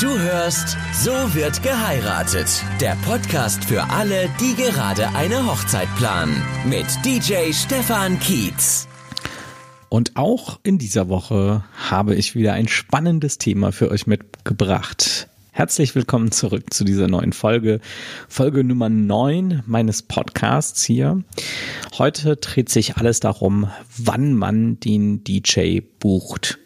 Du hörst So wird geheiratet. Der Podcast für alle, die gerade eine Hochzeit planen. Mit DJ Stefan Kietz. Und auch in dieser Woche habe ich wieder ein spannendes Thema für euch mitgebracht. Herzlich willkommen zurück zu dieser neuen Folge, Folge Nummer 9 meines Podcasts hier. Heute dreht sich alles darum, wann man den DJ bucht.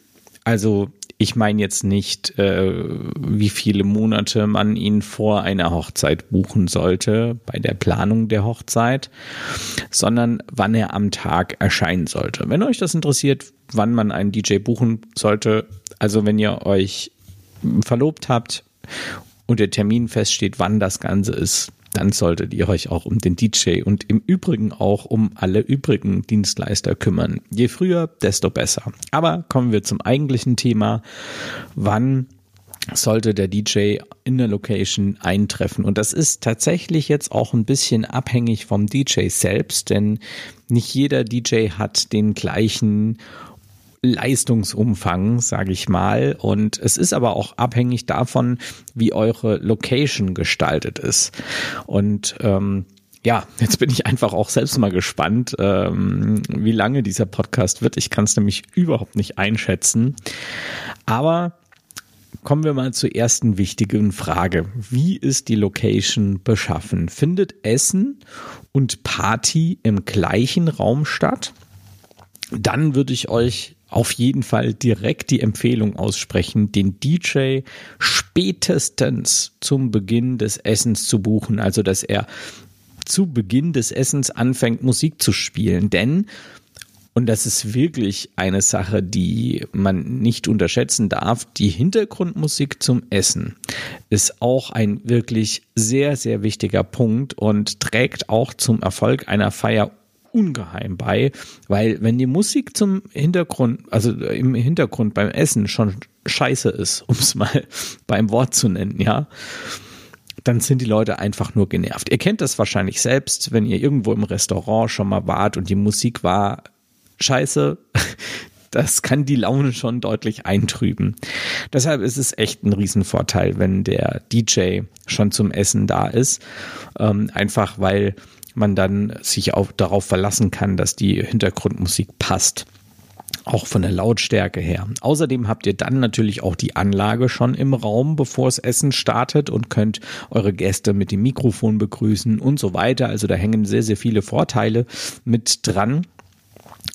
Also ich meine jetzt nicht, äh, wie viele Monate man ihn vor einer Hochzeit buchen sollte, bei der Planung der Hochzeit, sondern wann er am Tag erscheinen sollte. Wenn euch das interessiert, wann man einen DJ buchen sollte, also wenn ihr euch verlobt habt und der Termin feststeht, wann das Ganze ist, dann solltet ihr euch auch um den DJ und im Übrigen auch um alle übrigen Dienstleister kümmern. Je früher, desto besser. Aber kommen wir zum eigentlichen Thema. Wann sollte der DJ in der Location eintreffen. Und das ist tatsächlich jetzt auch ein bisschen abhängig vom DJ selbst, denn nicht jeder DJ hat den gleichen Leistungsumfang, sage ich mal. Und es ist aber auch abhängig davon, wie eure Location gestaltet ist. Und ähm, ja, jetzt bin ich einfach auch selbst mal gespannt, ähm, wie lange dieser Podcast wird. Ich kann es nämlich überhaupt nicht einschätzen. Aber kommen wir mal zur ersten wichtigen Frage. Wie ist die Location beschaffen? Findet Essen und Party im gleichen Raum statt? Dann würde ich euch auf jeden Fall direkt die Empfehlung aussprechen, den DJ spätestens zum Beginn des Essens zu buchen. Also, dass er zu Beginn des Essens anfängt, Musik zu spielen. Denn, und das ist wirklich eine Sache, die man nicht unterschätzen darf, die Hintergrundmusik zum Essen ist auch ein wirklich sehr, sehr wichtiger Punkt und trägt auch zum Erfolg einer Feier ungeheim bei, weil wenn die Musik zum Hintergrund, also im Hintergrund beim Essen schon scheiße ist, um es mal beim Wort zu nennen, ja, dann sind die Leute einfach nur genervt. Ihr kennt das wahrscheinlich selbst, wenn ihr irgendwo im Restaurant schon mal wart und die Musik war scheiße. Das kann die Laune schon deutlich eintrüben. Deshalb ist es echt ein Riesenvorteil, wenn der DJ schon zum Essen da ist. Ähm, einfach weil man dann sich auch darauf verlassen kann, dass die Hintergrundmusik passt. Auch von der Lautstärke her. Außerdem habt ihr dann natürlich auch die Anlage schon im Raum, bevor das Essen startet und könnt eure Gäste mit dem Mikrofon begrüßen und so weiter. Also da hängen sehr, sehr viele Vorteile mit dran.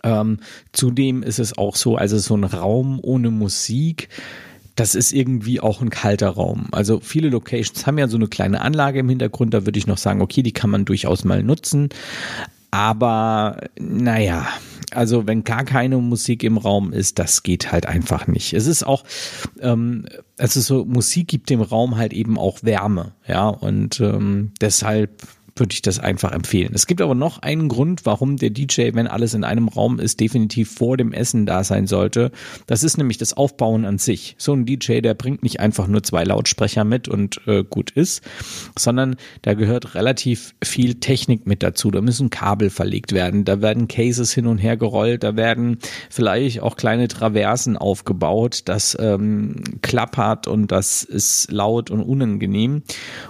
Ähm, zudem ist es auch so, also so ein Raum ohne Musik, das ist irgendwie auch ein kalter Raum. Also viele Locations haben ja so eine kleine Anlage im Hintergrund, da würde ich noch sagen, okay, die kann man durchaus mal nutzen. Aber naja, also wenn gar keine Musik im Raum ist, das geht halt einfach nicht. Es ist auch, ähm, also so Musik gibt dem Raum halt eben auch Wärme, ja, und ähm, deshalb würde ich das einfach empfehlen. Es gibt aber noch einen Grund, warum der DJ, wenn alles in einem Raum ist, definitiv vor dem Essen da sein sollte. Das ist nämlich das Aufbauen an sich. So ein DJ, der bringt nicht einfach nur zwei Lautsprecher mit und äh, gut ist, sondern da gehört relativ viel Technik mit dazu. Da müssen Kabel verlegt werden, da werden Cases hin und her gerollt, da werden vielleicht auch kleine Traversen aufgebaut, das ähm, klappert und das ist laut und unangenehm.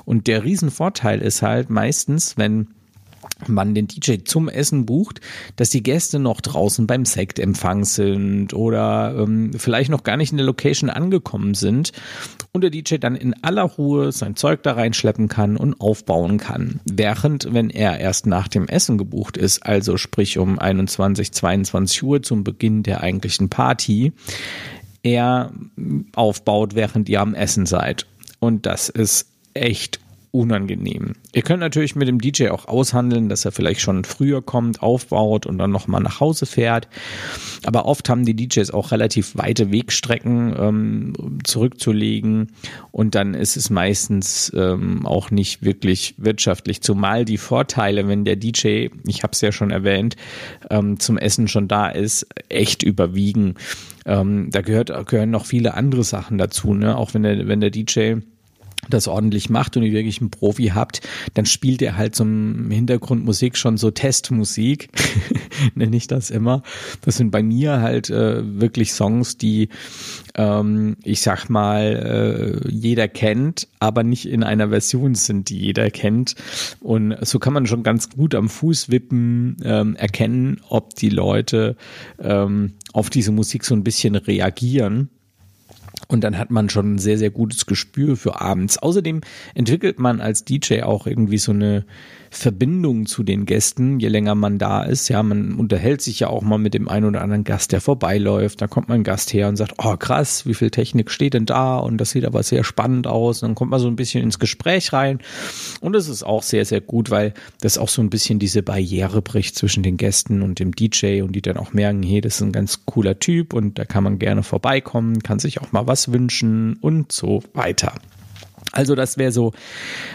Und der Riesenvorteil ist halt meistens, meistens, wenn man den DJ zum Essen bucht, dass die Gäste noch draußen beim Sektempfang sind oder ähm, vielleicht noch gar nicht in der Location angekommen sind und der DJ dann in aller Ruhe sein Zeug da reinschleppen kann und aufbauen kann. Während, wenn er erst nach dem Essen gebucht ist, also sprich um 21, 22 Uhr zum Beginn der eigentlichen Party, er aufbaut, während ihr am Essen seid. Und das ist echt unangenehm. Ihr könnt natürlich mit dem DJ auch aushandeln, dass er vielleicht schon früher kommt, aufbaut und dann nochmal nach Hause fährt. Aber oft haben die DJs auch relativ weite Wegstrecken ähm, zurückzulegen und dann ist es meistens ähm, auch nicht wirklich wirtschaftlich. Zumal die Vorteile, wenn der DJ, ich habe es ja schon erwähnt, ähm, zum Essen schon da ist, echt überwiegen. Ähm, da gehört, gehören noch viele andere Sachen dazu. Ne? Auch wenn der, wenn der DJ das ordentlich macht und ihr wirklich einen Profi habt, dann spielt er halt so im Hintergrund Musik schon so Testmusik, nenne ich das immer. Das sind bei mir halt äh, wirklich Songs, die ähm, ich sag mal äh, jeder kennt, aber nicht in einer Version sind, die jeder kennt. Und so kann man schon ganz gut am Fußwippen ähm, erkennen, ob die Leute ähm, auf diese Musik so ein bisschen reagieren. Und dann hat man schon ein sehr, sehr gutes Gespür für abends. Außerdem entwickelt man als DJ auch irgendwie so eine Verbindung zu den Gästen, je länger man da ist. Ja, man unterhält sich ja auch mal mit dem einen oder anderen Gast, der vorbeiläuft. Da kommt mal ein Gast her und sagt, oh krass, wie viel Technik steht denn da? Und das sieht aber sehr spannend aus. Und dann kommt man so ein bisschen ins Gespräch rein. Und es ist auch sehr, sehr gut, weil das auch so ein bisschen diese Barriere bricht zwischen den Gästen und dem DJ und die dann auch merken, hey, das ist ein ganz cooler Typ und da kann man gerne vorbeikommen, kann sich auch mal was wünschen und so weiter. Also das wäre so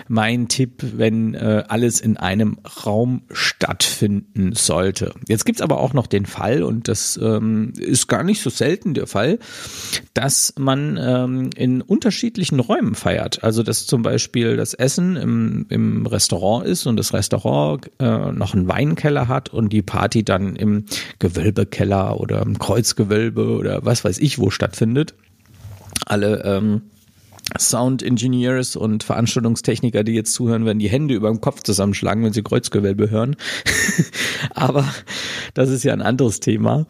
mein Tipp, wenn äh, alles in einem Raum stattfinden sollte. Jetzt gibt's aber auch noch den Fall, und das ähm, ist gar nicht so selten der Fall, dass man ähm, in unterschiedlichen Räumen feiert. Also dass zum Beispiel das Essen im, im Restaurant ist und das Restaurant äh, noch einen Weinkeller hat und die Party dann im Gewölbekeller oder im Kreuzgewölbe oder was weiß ich wo stattfindet. Alle ähm, Sound Engineers und Veranstaltungstechniker, die jetzt zuhören, werden die Hände über dem Kopf zusammenschlagen, wenn sie Kreuzgewölbe hören. Aber das ist ja ein anderes Thema.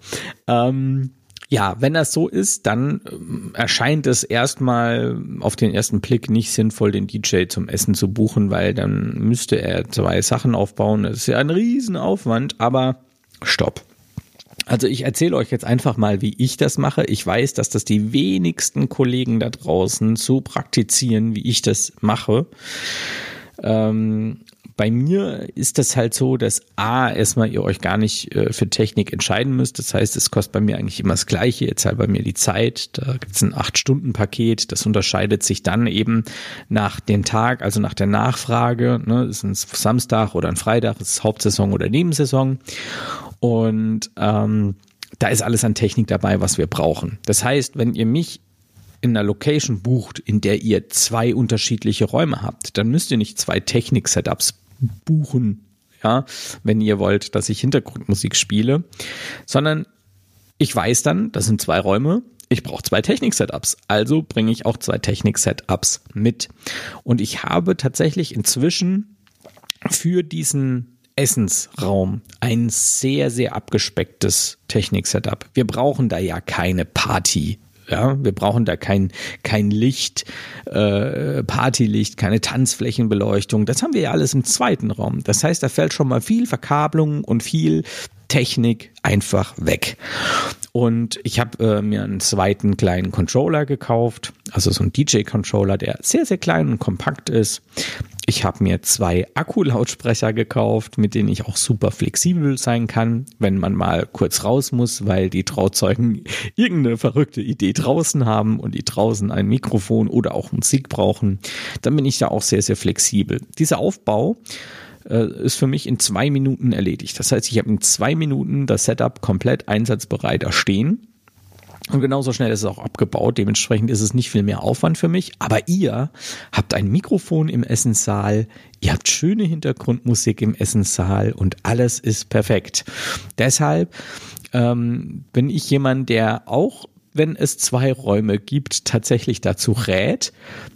Ähm, ja, wenn das so ist, dann ähm, erscheint es erstmal auf den ersten Blick nicht sinnvoll, den DJ zum Essen zu buchen, weil dann müsste er zwei Sachen aufbauen. Das ist ja ein Riesenaufwand, aber stopp. Also ich erzähle euch jetzt einfach mal, wie ich das mache. Ich weiß, dass das die wenigsten Kollegen da draußen so praktizieren, wie ich das mache. Ähm, bei mir ist das halt so, dass A, erstmal ihr euch gar nicht äh, für Technik entscheiden müsst. Das heißt, es kostet bei mir eigentlich immer das Gleiche. Jetzt halt bei mir die Zeit. Da gibt es ein 8-Stunden-Paket. Das unterscheidet sich dann eben nach dem Tag, also nach der Nachfrage. Ne? Ist ein Samstag oder ein Freitag, ist es Hauptsaison oder Nebensaison. Und ähm, da ist alles an Technik dabei, was wir brauchen. Das heißt, wenn ihr mich in einer Location bucht, in der ihr zwei unterschiedliche Räume habt, dann müsst ihr nicht zwei Technik-Setups buchen, ja, wenn ihr wollt, dass ich Hintergrundmusik spiele, sondern ich weiß dann, das sind zwei Räume, ich brauche zwei Technik-Setups, also bringe ich auch zwei Technik-Setups mit. Und ich habe tatsächlich inzwischen für diesen Essensraum ein sehr, sehr abgespecktes Technik-Setup. Wir brauchen da ja keine Party ja, wir brauchen da kein, kein Licht, äh, Partylicht, keine Tanzflächenbeleuchtung. Das haben wir ja alles im zweiten Raum. Das heißt, da fällt schon mal viel Verkabelung und viel Technik einfach weg. Und ich habe äh, mir einen zweiten kleinen Controller gekauft, also so einen DJ-Controller, der sehr, sehr klein und kompakt ist. Ich habe mir zwei Akkulautsprecher gekauft, mit denen ich auch super flexibel sein kann, wenn man mal kurz raus muss, weil die Trauzeugen irgendeine verrückte Idee draußen haben und die draußen ein Mikrofon oder auch Musik brauchen. Dann bin ich da auch sehr, sehr flexibel. Dieser Aufbau äh, ist für mich in zwei Minuten erledigt. Das heißt, ich habe in zwei Minuten das Setup komplett einsatzbereit da stehen. Und genauso schnell ist es auch abgebaut. Dementsprechend ist es nicht viel mehr Aufwand für mich. Aber ihr habt ein Mikrofon im Essenssaal, ihr habt schöne Hintergrundmusik im Essenssaal und alles ist perfekt. Deshalb ähm, bin ich jemand, der auch wenn es zwei Räume gibt, tatsächlich dazu rät,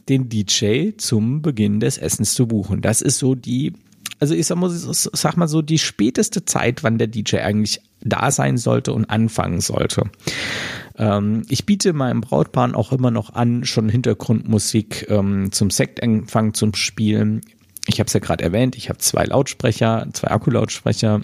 den DJ zum Beginn des Essens zu buchen. Das ist so die also ich sag mal, sag mal so, die späteste Zeit, wann der DJ eigentlich da sein sollte und anfangen sollte. Ähm, ich biete meinem Brautpaar auch immer noch an, schon Hintergrundmusik ähm, zum Sektempfang zum Spielen. Ich habe es ja gerade erwähnt, ich habe zwei Lautsprecher, zwei Akkulautsprecher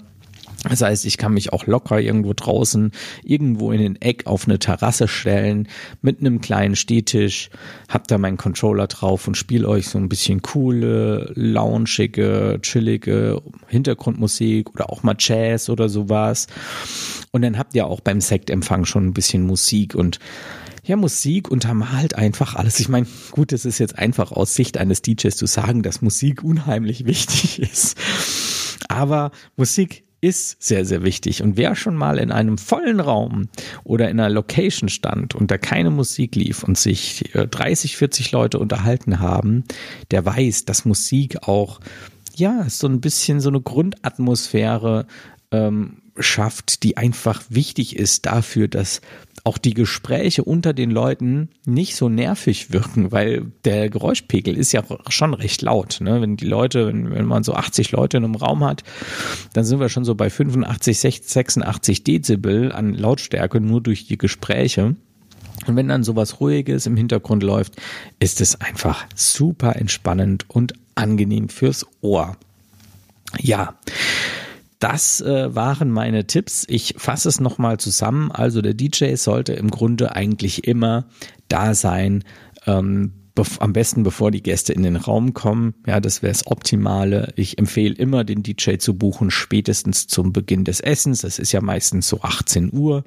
das heißt, ich kann mich auch locker irgendwo draußen, irgendwo in den Eck auf eine Terrasse stellen, mit einem kleinen Stehtisch, hab da meinen Controller drauf und spiele euch so ein bisschen coole, launchige, chillige Hintergrundmusik oder auch mal Jazz oder sowas. Und dann habt ihr auch beim Sektempfang schon ein bisschen Musik und ja, Musik untermalt einfach alles. Ich meine, gut, es ist jetzt einfach aus Sicht eines DJs zu sagen, dass Musik unheimlich wichtig ist. Aber Musik ist sehr, sehr wichtig. Und wer schon mal in einem vollen Raum oder in einer Location stand und da keine Musik lief und sich 30, äh, 40 Leute unterhalten haben, der weiß, dass Musik auch, ja, so ein bisschen so eine Grundatmosphäre ähm, schafft, die einfach wichtig ist dafür, dass auch die Gespräche unter den Leuten nicht so nervig wirken, weil der Geräuschpegel ist ja schon recht laut. Ne? Wenn die Leute, wenn, wenn man so 80 Leute in einem Raum hat, dann sind wir schon so bei 85, 86 Dezibel an Lautstärke nur durch die Gespräche. Und wenn dann sowas Ruhiges im Hintergrund läuft, ist es einfach super entspannend und angenehm fürs Ohr. Ja, das äh, waren meine Tipps. Ich fasse es nochmal zusammen. Also der DJ sollte im Grunde eigentlich immer da sein, ähm, am besten bevor die Gäste in den Raum kommen. Ja, das wäre das Optimale. Ich empfehle immer, den DJ zu buchen, spätestens zum Beginn des Essens. Das ist ja meistens so 18 Uhr.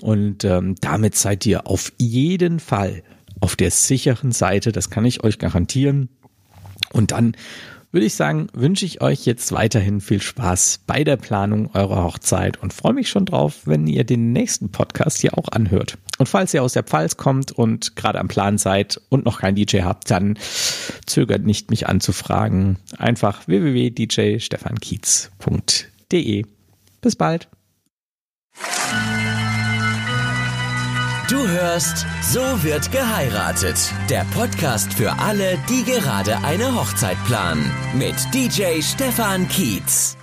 Und ähm, damit seid ihr auf jeden Fall auf der sicheren Seite. Das kann ich euch garantieren. Und dann würde ich sagen, wünsche ich euch jetzt weiterhin viel Spaß bei der Planung eurer Hochzeit und freue mich schon drauf, wenn ihr den nächsten Podcast hier auch anhört. Und falls ihr aus der Pfalz kommt und gerade am Plan seid und noch kein DJ habt, dann zögert nicht, mich anzufragen. Einfach www.djstefankiez.de. Bis bald. Hörst So wird geheiratet. Der Podcast für alle, die gerade eine Hochzeit planen. Mit DJ Stefan Kietz.